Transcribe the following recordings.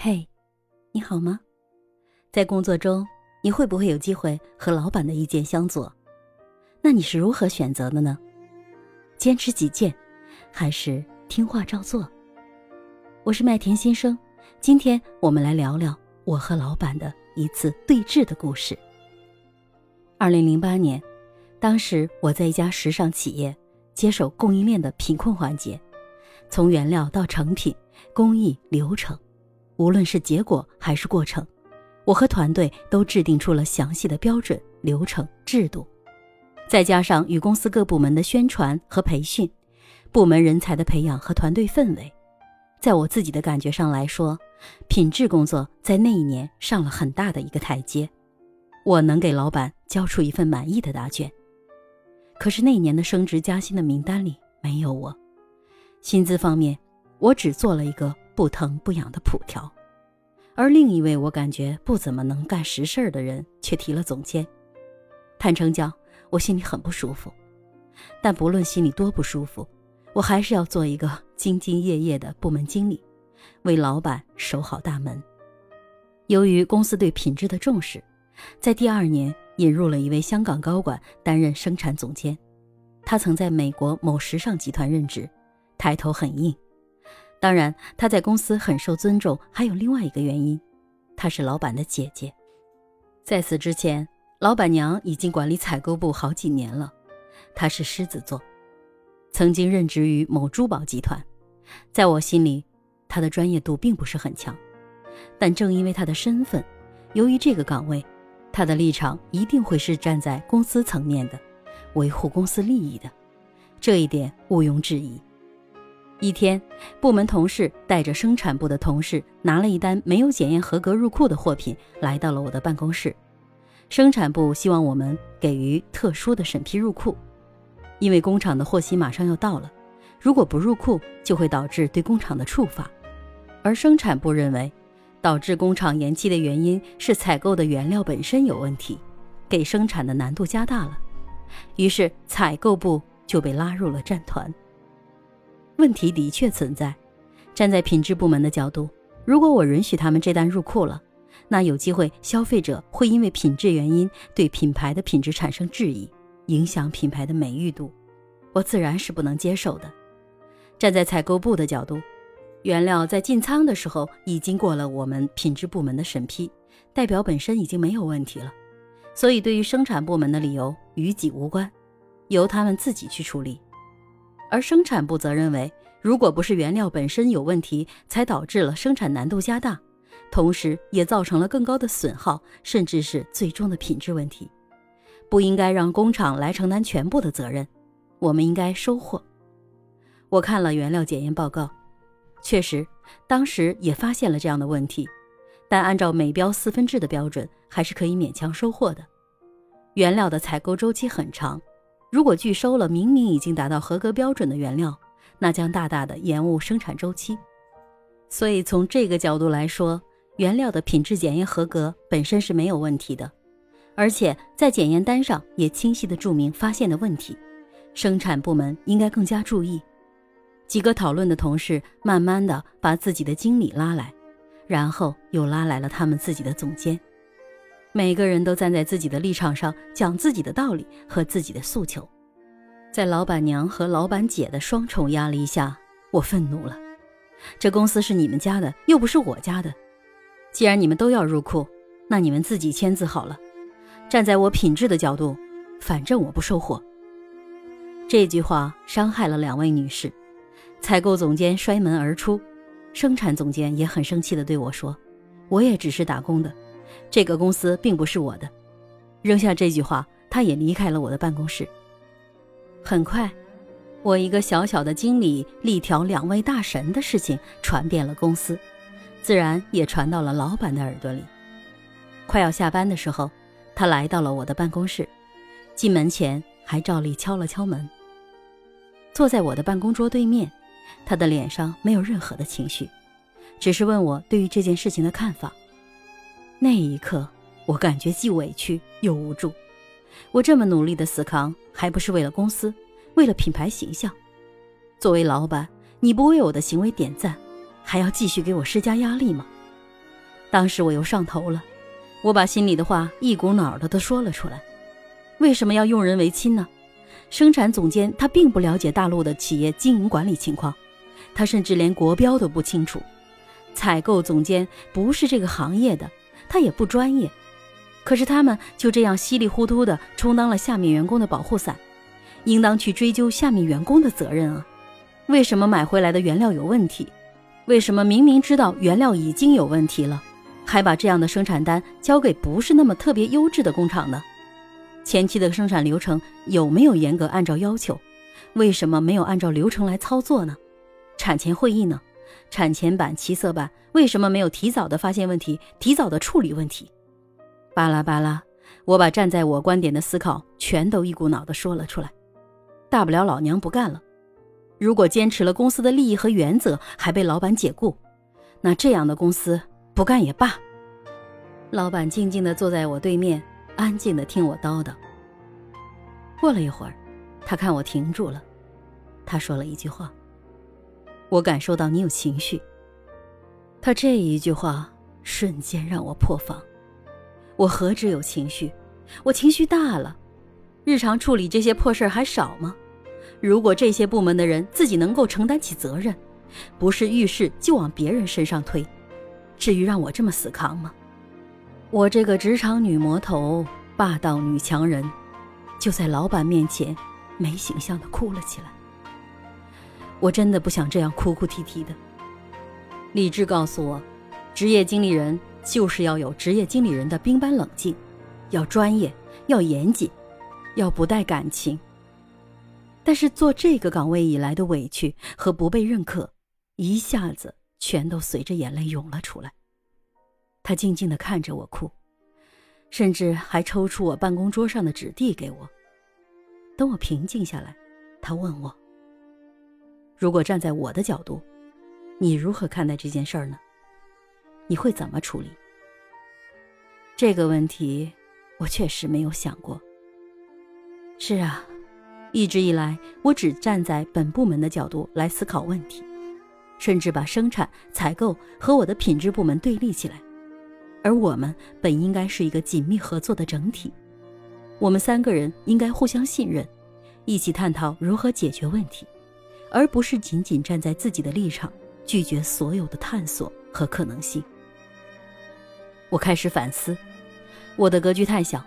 嘿，你好吗？在工作中，你会不会有机会和老板的意见相左？那你是如何选择的呢？坚持己见，还是听话照做？我是麦田新生，今天我们来聊聊我和老板的一次对峙的故事。二零零八年，当时我在一家时尚企业接手供应链的品控环节，从原料到成品、工艺流程。无论是结果还是过程，我和团队都制定出了详细的标准、流程、制度，再加上与公司各部门的宣传和培训，部门人才的培养和团队氛围，在我自己的感觉上来说，品质工作在那一年上了很大的一个台阶，我能给老板交出一份满意的答卷。可是那一年的升职加薪的名单里没有我，薪资方面，我只做了一个。不疼不痒的普条，而另一位我感觉不怎么能干实事儿的人却提了总监。坦诚讲，我心里很不舒服。但不论心里多不舒服，我还是要做一个兢兢业业的部门经理，为老板守好大门。由于公司对品质的重视，在第二年引入了一位香港高管担任生产总监。他曾在美国某时尚集团任职，抬头很硬。当然，她在公司很受尊重，还有另外一个原因，她是老板的姐姐。在此之前，老板娘已经管理采购部好几年了，她是狮子座，曾经任职于某珠宝集团。在我心里，她的专业度并不是很强，但正因为她的身份，由于这个岗位，她的立场一定会是站在公司层面的，维护公司利益的，这一点毋庸置疑。一天，部门同事带着生产部的同事拿了一单没有检验合格入库的货品，来到了我的办公室。生产部希望我们给予特殊的审批入库，因为工厂的货期马上要到了，如果不入库，就会导致对工厂的处罚。而生产部认为，导致工厂延期的原因是采购的原料本身有问题，给生产的难度加大了。于是采购部就被拉入了战团。问题的确存在。站在品质部门的角度，如果我允许他们这单入库了，那有机会消费者会因为品质原因对品牌的品质产生质疑，影响品牌的美誉度，我自然是不能接受的。站在采购部的角度，原料在进仓的时候已经过了我们品质部门的审批，代表本身已经没有问题了，所以对于生产部门的理由与己无关，由他们自己去处理。而生产部则认为，如果不是原料本身有问题，才导致了生产难度加大，同时也造成了更高的损耗，甚至是最终的品质问题，不应该让工厂来承担全部的责任。我们应该收货。我看了原料检验报告，确实，当时也发现了这样的问题，但按照美标四分制的标准，还是可以勉强收货的。原料的采购周期很长。如果拒收了明明已经达到合格标准的原料，那将大大的延误生产周期。所以从这个角度来说，原料的品质检验合格本身是没有问题的，而且在检验单上也清晰的注明发现的问题。生产部门应该更加注意。几个讨论的同事慢慢的把自己的经理拉来，然后又拉来了他们自己的总监。每个人都站在自己的立场上讲自己的道理和自己的诉求，在老板娘和老板姐的双重压力下，我愤怒了。这公司是你们家的，又不是我家的。既然你们都要入库，那你们自己签字好了。站在我品质的角度，反正我不收货。这句话伤害了两位女士，采购总监摔门而出，生产总监也很生气地对我说：“我也只是打工的。”这个公司并不是我的。扔下这句话，他也离开了我的办公室。很快，我一个小小的经理力挑两位大神的事情传遍了公司，自然也传到了老板的耳朵里。快要下班的时候，他来到了我的办公室，进门前还照例敲了敲门。坐在我的办公桌对面，他的脸上没有任何的情绪，只是问我对于这件事情的看法。那一刻，我感觉既委屈又无助。我这么努力的死扛，还不是为了公司，为了品牌形象？作为老板，你不为我的行为点赞，还要继续给我施加压力吗？当时我又上头了，我把心里的话一股脑的都说了出来。为什么要用人为亲呢？生产总监他并不了解大陆的企业经营管理情况，他甚至连国标都不清楚。采购总监不是这个行业的，他也不专业。可是他们就这样稀里糊涂的充当了下面员工的保护伞，应当去追究下面员工的责任啊！为什么买回来的原料有问题？为什么明明知道原料已经有问题了，还把这样的生产单交给不是那么特别优质的工厂呢？前期的生产流程有没有严格按照要求？为什么没有按照流程来操作呢？产前会议呢？产前版、七色版为什么没有提早的发现问题，提早的处理问题？巴拉巴拉，我把站在我观点的思考全都一股脑的说了出来。大不了老娘不干了。如果坚持了公司的利益和原则，还被老板解雇，那这样的公司不干也罢。老板静静的坐在我对面，安静的听我叨叨。过了一会儿，他看我停住了，他说了一句话：“我感受到你有情绪。”他这一句话瞬间让我破防。我何止有情绪，我情绪大了。日常处理这些破事儿还少吗？如果这些部门的人自己能够承担起责任，不是遇事就往别人身上推，至于让我这么死扛吗？我这个职场女魔头、霸道女强人，就在老板面前没形象的哭了起来。我真的不想这样哭哭啼啼的。理智告诉我，职业经理人。就是要有职业经理人的冰般冷静，要专业，要严谨，要不带感情。但是做这个岗位以来的委屈和不被认可，一下子全都随着眼泪涌了出来。他静静地看着我哭，甚至还抽出我办公桌上的纸递给我。等我平静下来，他问我：“如果站在我的角度，你如何看待这件事儿呢？”你会怎么处理这个问题？我确实没有想过。是啊，一直以来我只站在本部门的角度来思考问题，甚至把生产、采购和我的品质部门对立起来。而我们本应该是一个紧密合作的整体，我们三个人应该互相信任，一起探讨如何解决问题，而不是仅仅站在自己的立场拒绝所有的探索和可能性。我开始反思，我的格局太小，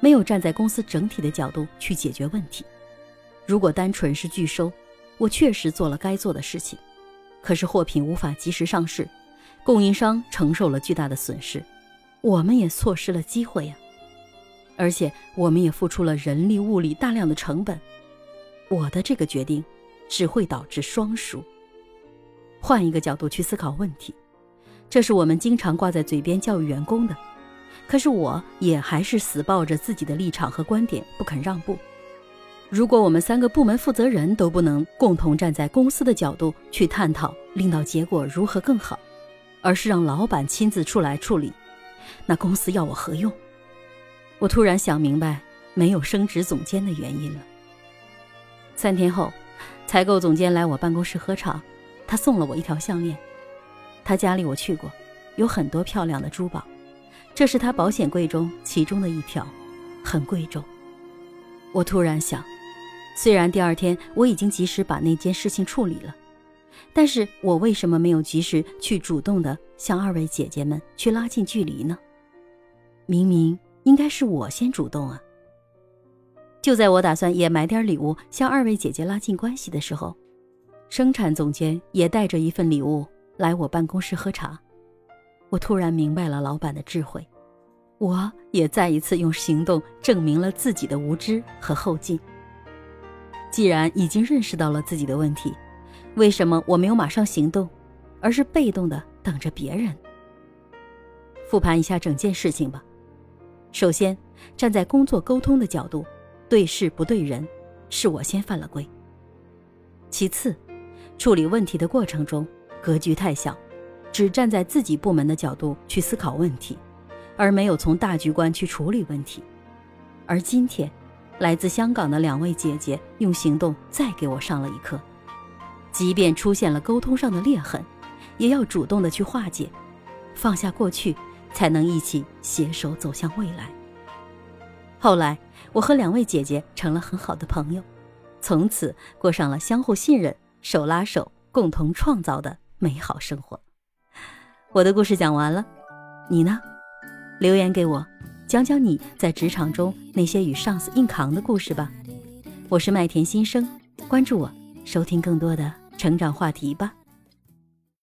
没有站在公司整体的角度去解决问题。如果单纯是拒收，我确实做了该做的事情，可是货品无法及时上市，供应商承受了巨大的损失，我们也错失了机会呀。而且我们也付出了人力物力大量的成本，我的这个决定只会导致双输。换一个角度去思考问题。这是我们经常挂在嘴边教育员工的，可是我也还是死抱着自己的立场和观点不肯让步。如果我们三个部门负责人都不能共同站在公司的角度去探讨领导结果如何更好，而是让老板亲自出来处理，那公司要我何用？我突然想明白没有升职总监的原因了。三天后，采购总监来我办公室喝茶，他送了我一条项链。他家里我去过，有很多漂亮的珠宝，这是他保险柜中其中的一条，很贵重。我突然想，虽然第二天我已经及时把那件事情处理了，但是我为什么没有及时去主动的向二位姐姐们去拉近距离呢？明明应该是我先主动啊！就在我打算也买点礼物向二位姐姐拉近关系的时候，生产总监也带着一份礼物。来我办公室喝茶，我突然明白了老板的智慧，我也再一次用行动证明了自己的无知和后进。既然已经认识到了自己的问题，为什么我没有马上行动，而是被动的等着别人？复盘一下整件事情吧。首先，站在工作沟通的角度，对事不对人，是我先犯了规。其次，处理问题的过程中。格局太小，只站在自己部门的角度去思考问题，而没有从大局观去处理问题。而今天，来自香港的两位姐姐用行动再给我上了一课：即便出现了沟通上的裂痕，也要主动的去化解，放下过去，才能一起携手走向未来。后来，我和两位姐姐成了很好的朋友，从此过上了相互信任、手拉手共同创造的美好生活。我的故事讲完了，你呢？留言给我，讲讲你在职场中那些与上司硬扛的故事吧。我是麦田新生，关注我，收听更多的成长话题吧。